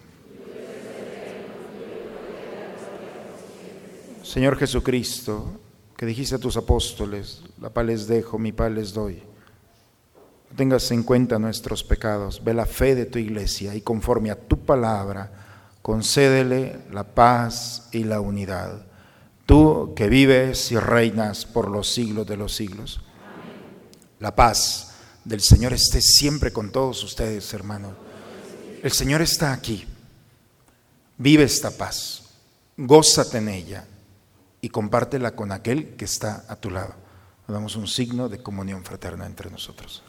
Señor Jesucristo, que dijiste a tus apóstoles, la paz les dejo, mi paz les doy. tengas en cuenta nuestros pecados, ve la fe de tu iglesia y conforme a tu palabra, concédele la paz y la unidad. Tú que vives y reinas por los siglos de los siglos. La paz del Señor esté siempre con todos ustedes, hermanos. El Señor está aquí. Vive esta paz. Gózate en ella y compártela con aquel que está a tu lado. damos un signo de comunión fraterna entre nosotros.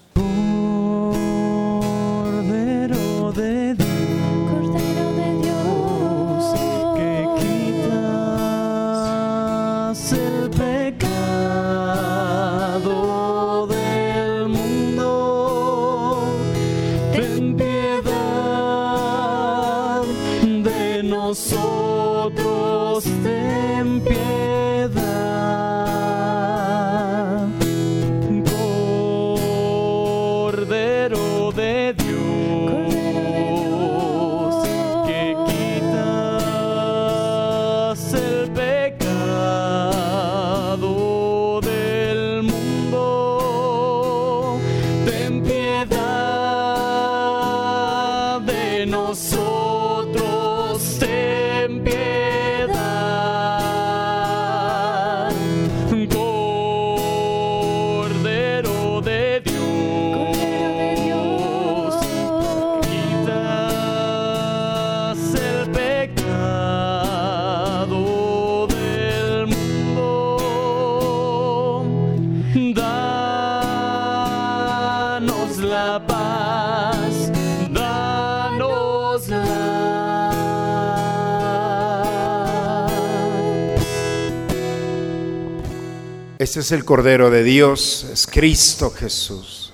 Este es el Cordero de Dios, es Cristo Jesús.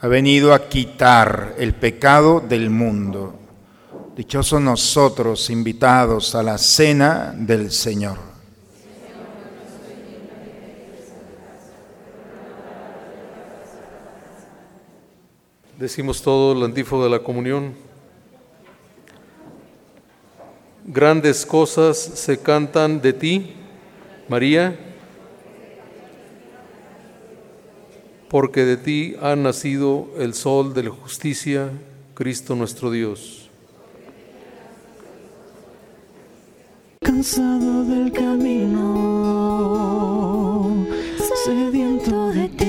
Ha venido a quitar el pecado del mundo. Dichosos nosotros invitados a la cena del Señor. Decimos todo el antífono de la comunión. Grandes cosas se cantan de ti, María, porque de ti ha nacido el sol de la justicia, Cristo nuestro Dios. Cansado del camino, sediento de ti.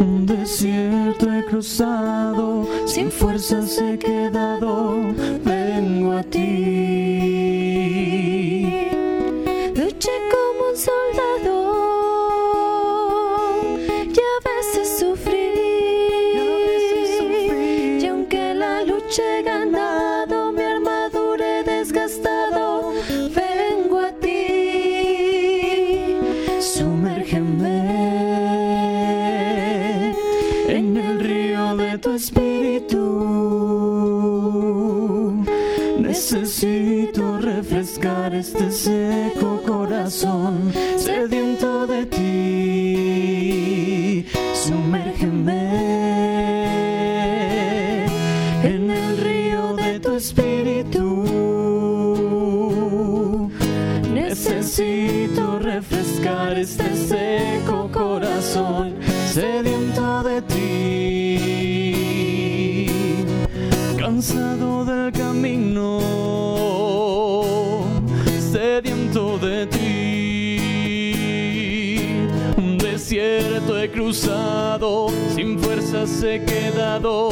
Un desierto he cruzado, sin fuerzas he quedado, he quedado,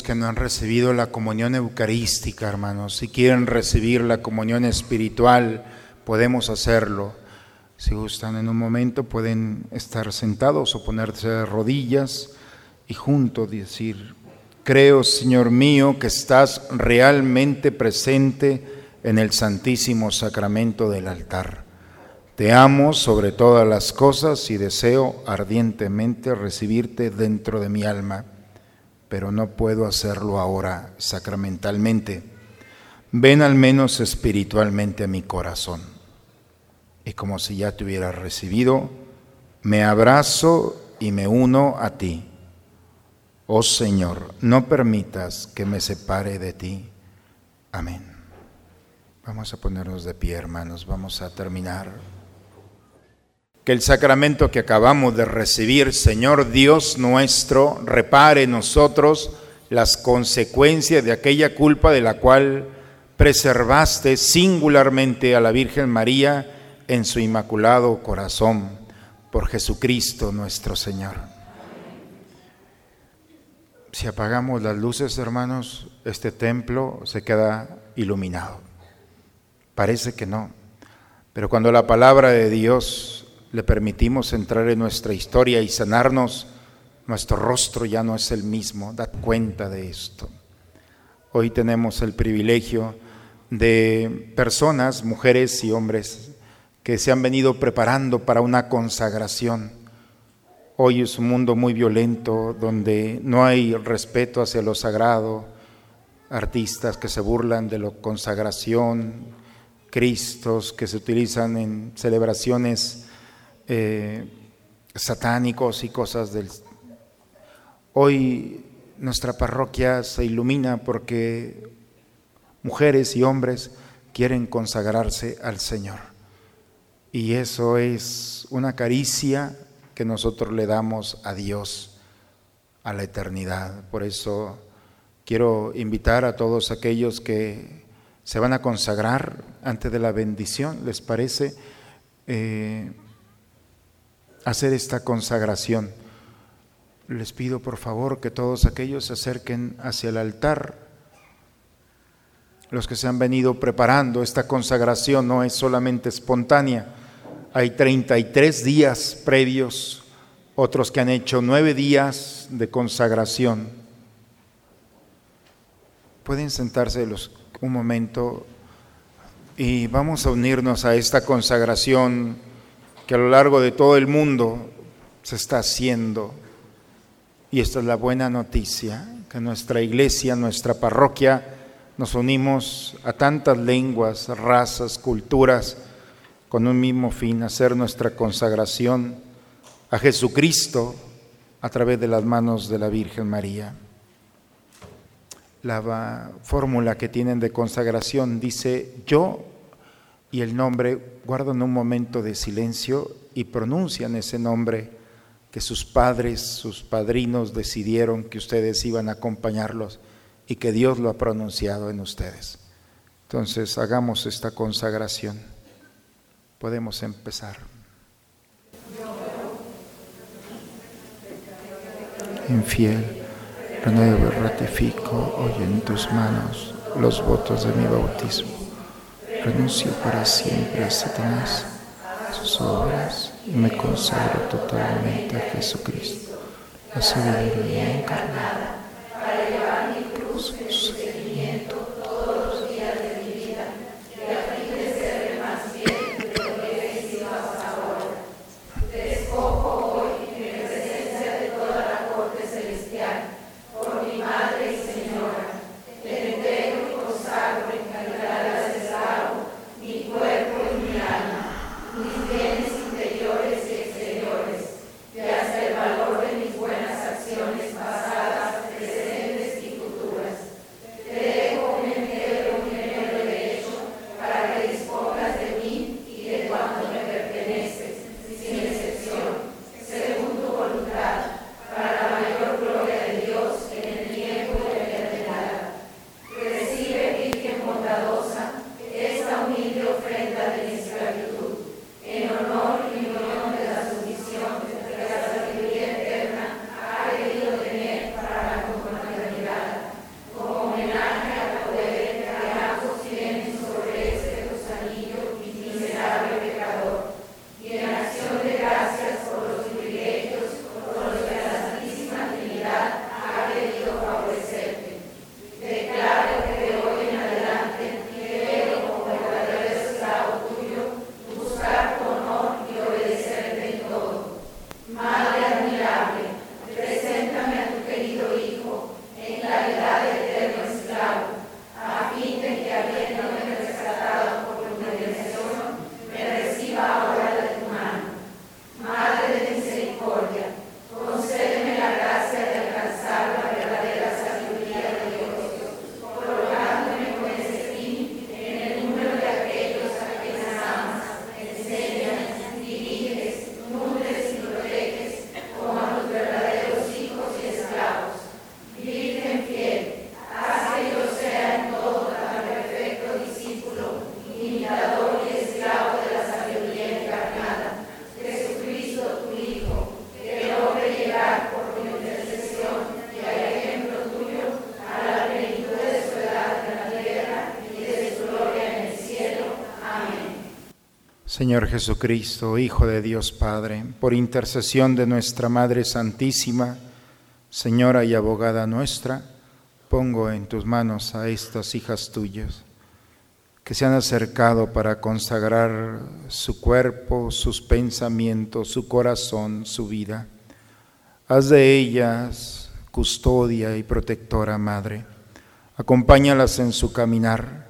que no han recibido la comunión eucarística, hermanos, si quieren recibir la comunión espiritual, podemos hacerlo. Si gustan en un momento, pueden estar sentados o ponerse de rodillas y juntos decir, creo, Señor mío, que estás realmente presente en el santísimo sacramento del altar. Te amo sobre todas las cosas y deseo ardientemente recibirte dentro de mi alma pero no puedo hacerlo ahora sacramentalmente. Ven al menos espiritualmente a mi corazón. Y como si ya te hubieras recibido, me abrazo y me uno a ti. Oh Señor, no permitas que me separe de ti. Amén. Vamos a ponernos de pie, hermanos, vamos a terminar. Que el sacramento que acabamos de recibir, Señor Dios nuestro, repare nosotros las consecuencias de aquella culpa de la cual preservaste singularmente a la Virgen María en su inmaculado corazón, por Jesucristo nuestro Señor. Si apagamos las luces, hermanos, este templo se queda iluminado. Parece que no, pero cuando la palabra de Dios le permitimos entrar en nuestra historia y sanarnos, nuestro rostro ya no es el mismo. Dad cuenta de esto. Hoy tenemos el privilegio de personas, mujeres y hombres, que se han venido preparando para una consagración. Hoy es un mundo muy violento donde no hay respeto hacia lo sagrado, artistas que se burlan de la consagración, cristos que se utilizan en celebraciones eh, satánicos y cosas del... Hoy nuestra parroquia se ilumina porque mujeres y hombres quieren consagrarse al Señor. Y eso es una caricia que nosotros le damos a Dios, a la eternidad. Por eso quiero invitar a todos aquellos que se van a consagrar antes de la bendición, ¿les parece? Eh, hacer esta consagración. Les pido por favor que todos aquellos se acerquen hacia el altar. Los que se han venido preparando, esta consagración no es solamente espontánea. Hay 33 días previos, otros que han hecho nueve días de consagración. Pueden sentarse un momento y vamos a unirnos a esta consagración que a lo largo de todo el mundo se está haciendo. Y esta es la buena noticia, que nuestra iglesia, nuestra parroquia, nos unimos a tantas lenguas, razas, culturas, con un mismo fin, hacer nuestra consagración a Jesucristo a través de las manos de la Virgen María. La fórmula que tienen de consagración dice yo y el nombre, guardan un momento de silencio y pronuncian ese nombre que sus padres, sus padrinos decidieron que ustedes iban a acompañarlos y que Dios lo ha pronunciado en ustedes. Entonces hagamos esta consagración. Podemos empezar. Infiel, renuevo ratifico hoy en tus manos los votos de mi bautismo renuncio para siempre a Satanás, a sus obras, y me consagro totalmente a Jesucristo, la sabiduría encarnada, Señor Jesucristo, Hijo de Dios Padre, por intercesión de nuestra Madre Santísima, Señora y abogada nuestra, pongo en tus manos a estas hijas tuyas que se han acercado para consagrar su cuerpo, sus pensamientos, su corazón, su vida. Haz de ellas custodia y protectora, Madre. Acompáñalas en su caminar,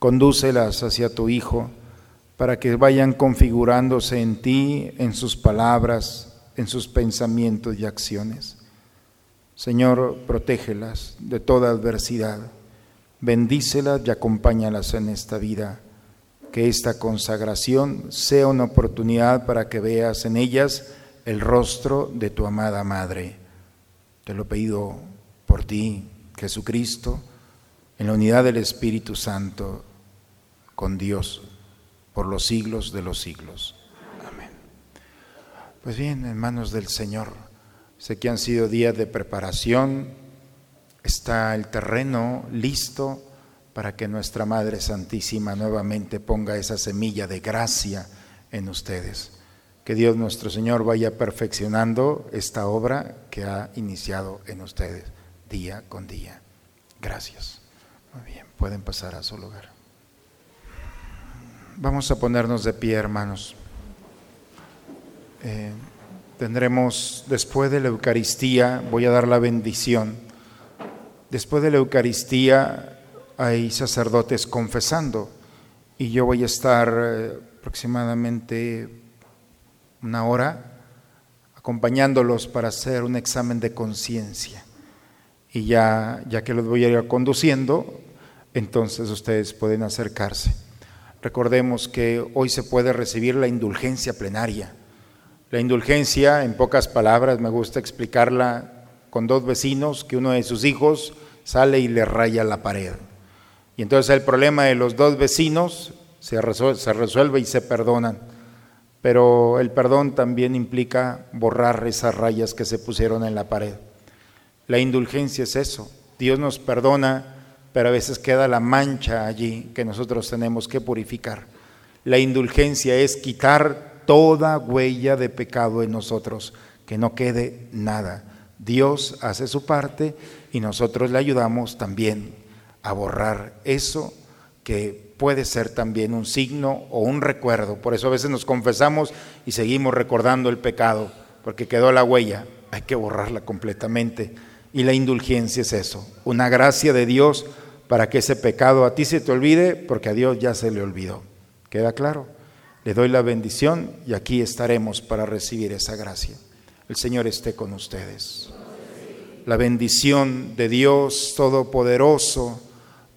condúcelas hacia tu Hijo, para que vayan configurándose en ti, en sus palabras, en sus pensamientos y acciones. Señor, protégelas de toda adversidad Bendícelas y acompáñalas en esta vida. Que esta consagración sea una oportunidad para que veas en ellas el rostro de tu amada Madre. Te lo pido por ti, Jesucristo, en la unidad del Espíritu Santo, con Dios, por los siglos de los siglos. Amén. Pues bien, en manos del Señor, sé que han sido días de preparación, está el terreno listo para que nuestra Madre Santísima nuevamente ponga esa semilla de gracia en ustedes. Que Dios nuestro Señor vaya perfeccionando esta obra que ha iniciado en ustedes día con día. Gracias. Muy bien, pueden pasar a su lugar. Vamos a ponernos de pie, hermanos. Eh, tendremos, después de la Eucaristía, voy a dar la bendición Después de la Eucaristía hay sacerdotes confesando y yo voy a estar eh, aproximadamente una hora acompañándolos para hacer un examen de conciencia. Y ya, ya que los voy a ir conduciendo, entonces ustedes pueden acercarse. Recordemos que hoy se puede recibir la indulgencia plenaria. La indulgencia, en pocas palabras, me gusta explicarla con dos vecinos que uno de sus hijos sale y le raya la pared. Y entonces el problema de los dos vecinos se resuelve, y se perdonan. Pero el perdón también implica borrar esas rayas que se pusieron en la pared. La indulgencia es eso. Dios nos perdona, pero a veces queda la mancha allí que nosotros tenemos que purificar. La indulgencia es quitar toda huella de pecado en nosotros, que no quede nada. Dios hace su parte y nosotros le ayudamos también a borrar eso que puede ser también un signo o un recuerdo. Por eso a veces nos confesamos y seguimos recordando el pecado, porque quedó la huella, hay que borrarla completamente. Y la indulgencia es eso, una gracia de Dios para que ese pecado a ti se te olvide, porque a Dios ya se le olvidó. ¿Queda claro? Le doy la bendición y aquí estaremos para recibir esa gracia. El Señor esté con ustedes. La bendición de Dios Todopoderoso,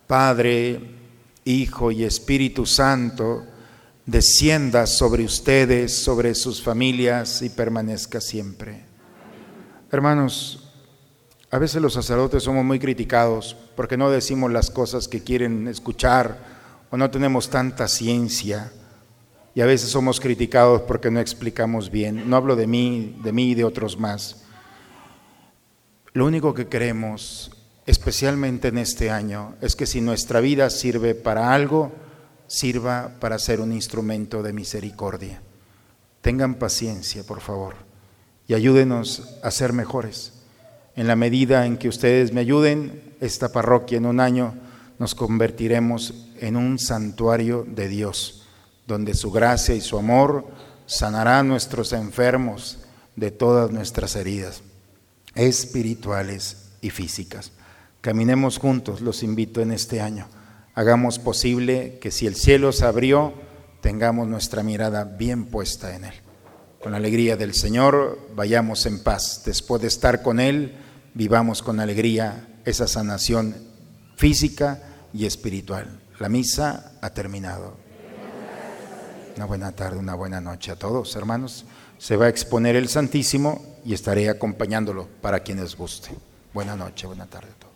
Padre, Hijo y Espíritu Santo, descienda sobre ustedes, sobre sus familias y permanezca siempre. Hermanos, a veces los sacerdotes somos muy criticados porque no decimos las cosas que quieren escuchar o no tenemos tanta ciencia y a veces somos criticados porque no explicamos bien. No hablo de mí, de mí y de otros más. Lo único que queremos, especialmente en este año, es que si nuestra vida sirve para algo, sirva para ser un instrumento de misericordia. Tengan paciencia, por favor, y ayúdenos a ser mejores. En la medida en que ustedes me ayuden, esta parroquia en un año nos convertiremos en un santuario de Dios donde su gracia y su amor sanará a nuestros enfermos de todas nuestras heridas, espirituales y físicas. Caminemos juntos, los invito en este año. Hagamos posible que si el cielo se abrió, tengamos nuestra mirada bien puesta en Él. Con la alegría del Señor, vayamos en paz. Después de estar con Él, vivamos con alegría esa sanación física y espiritual. La misa ha terminado. Una buena tarde, una buena noche a todos, hermanos. Se va a exponer el Santísimo y estaré acompañándolo para quienes guste. Buena noche, buena tarde a todos.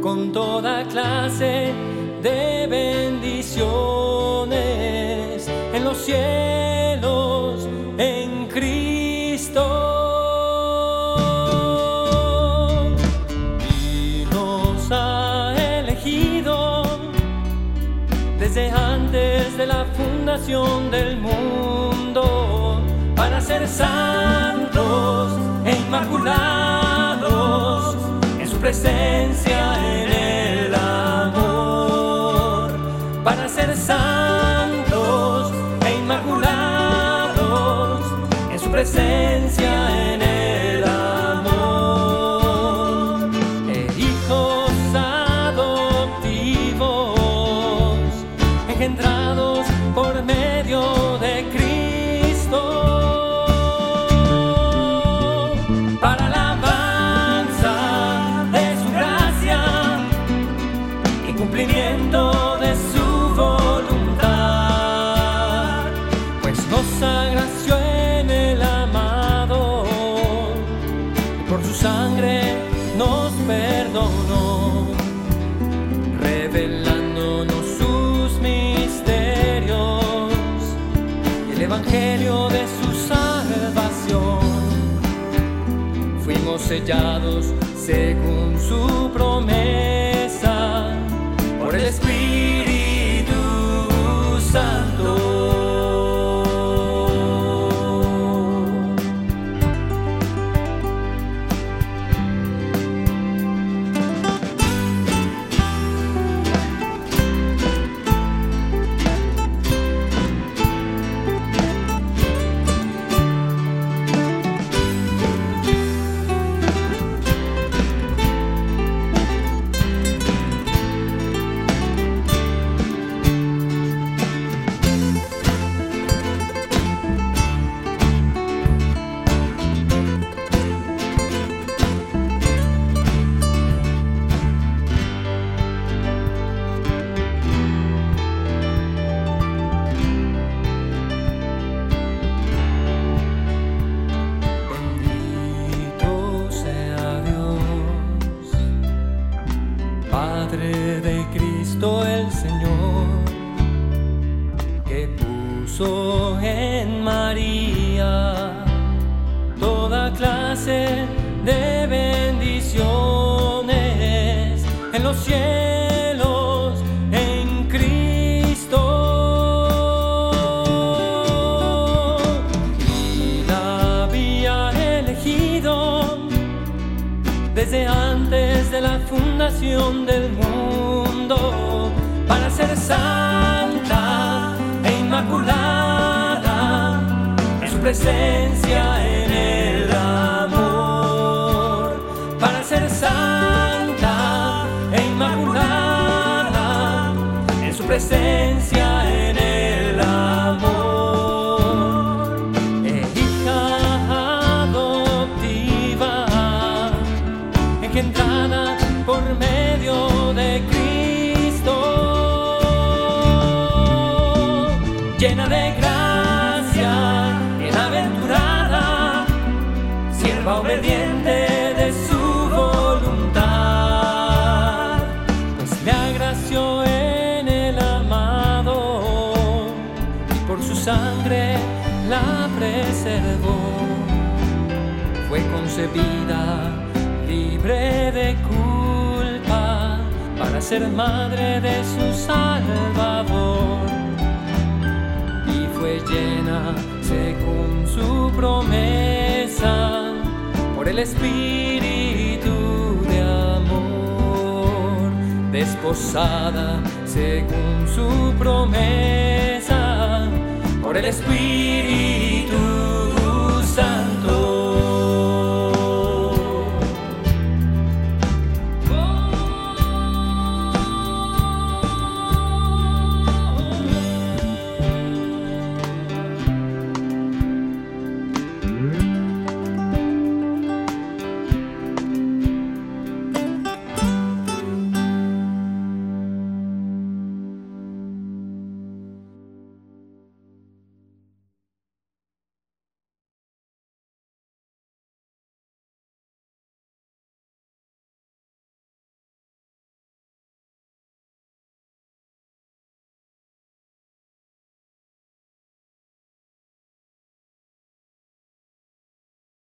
Con toda clase de bendiciones en los cielos en Cristo. Y nos ha elegido desde antes de la fundación del mundo para ser santos e inmaculados presencia en sellados según su promesa desde antes de la fundación del mundo para ser santa e inmaculada en su presencia en el amor. Para ser santa e inmaculada en su presencia ser madre de su Salvador. Y fue llena según su promesa por el Espíritu de amor. Desposada según su promesa por el Espíritu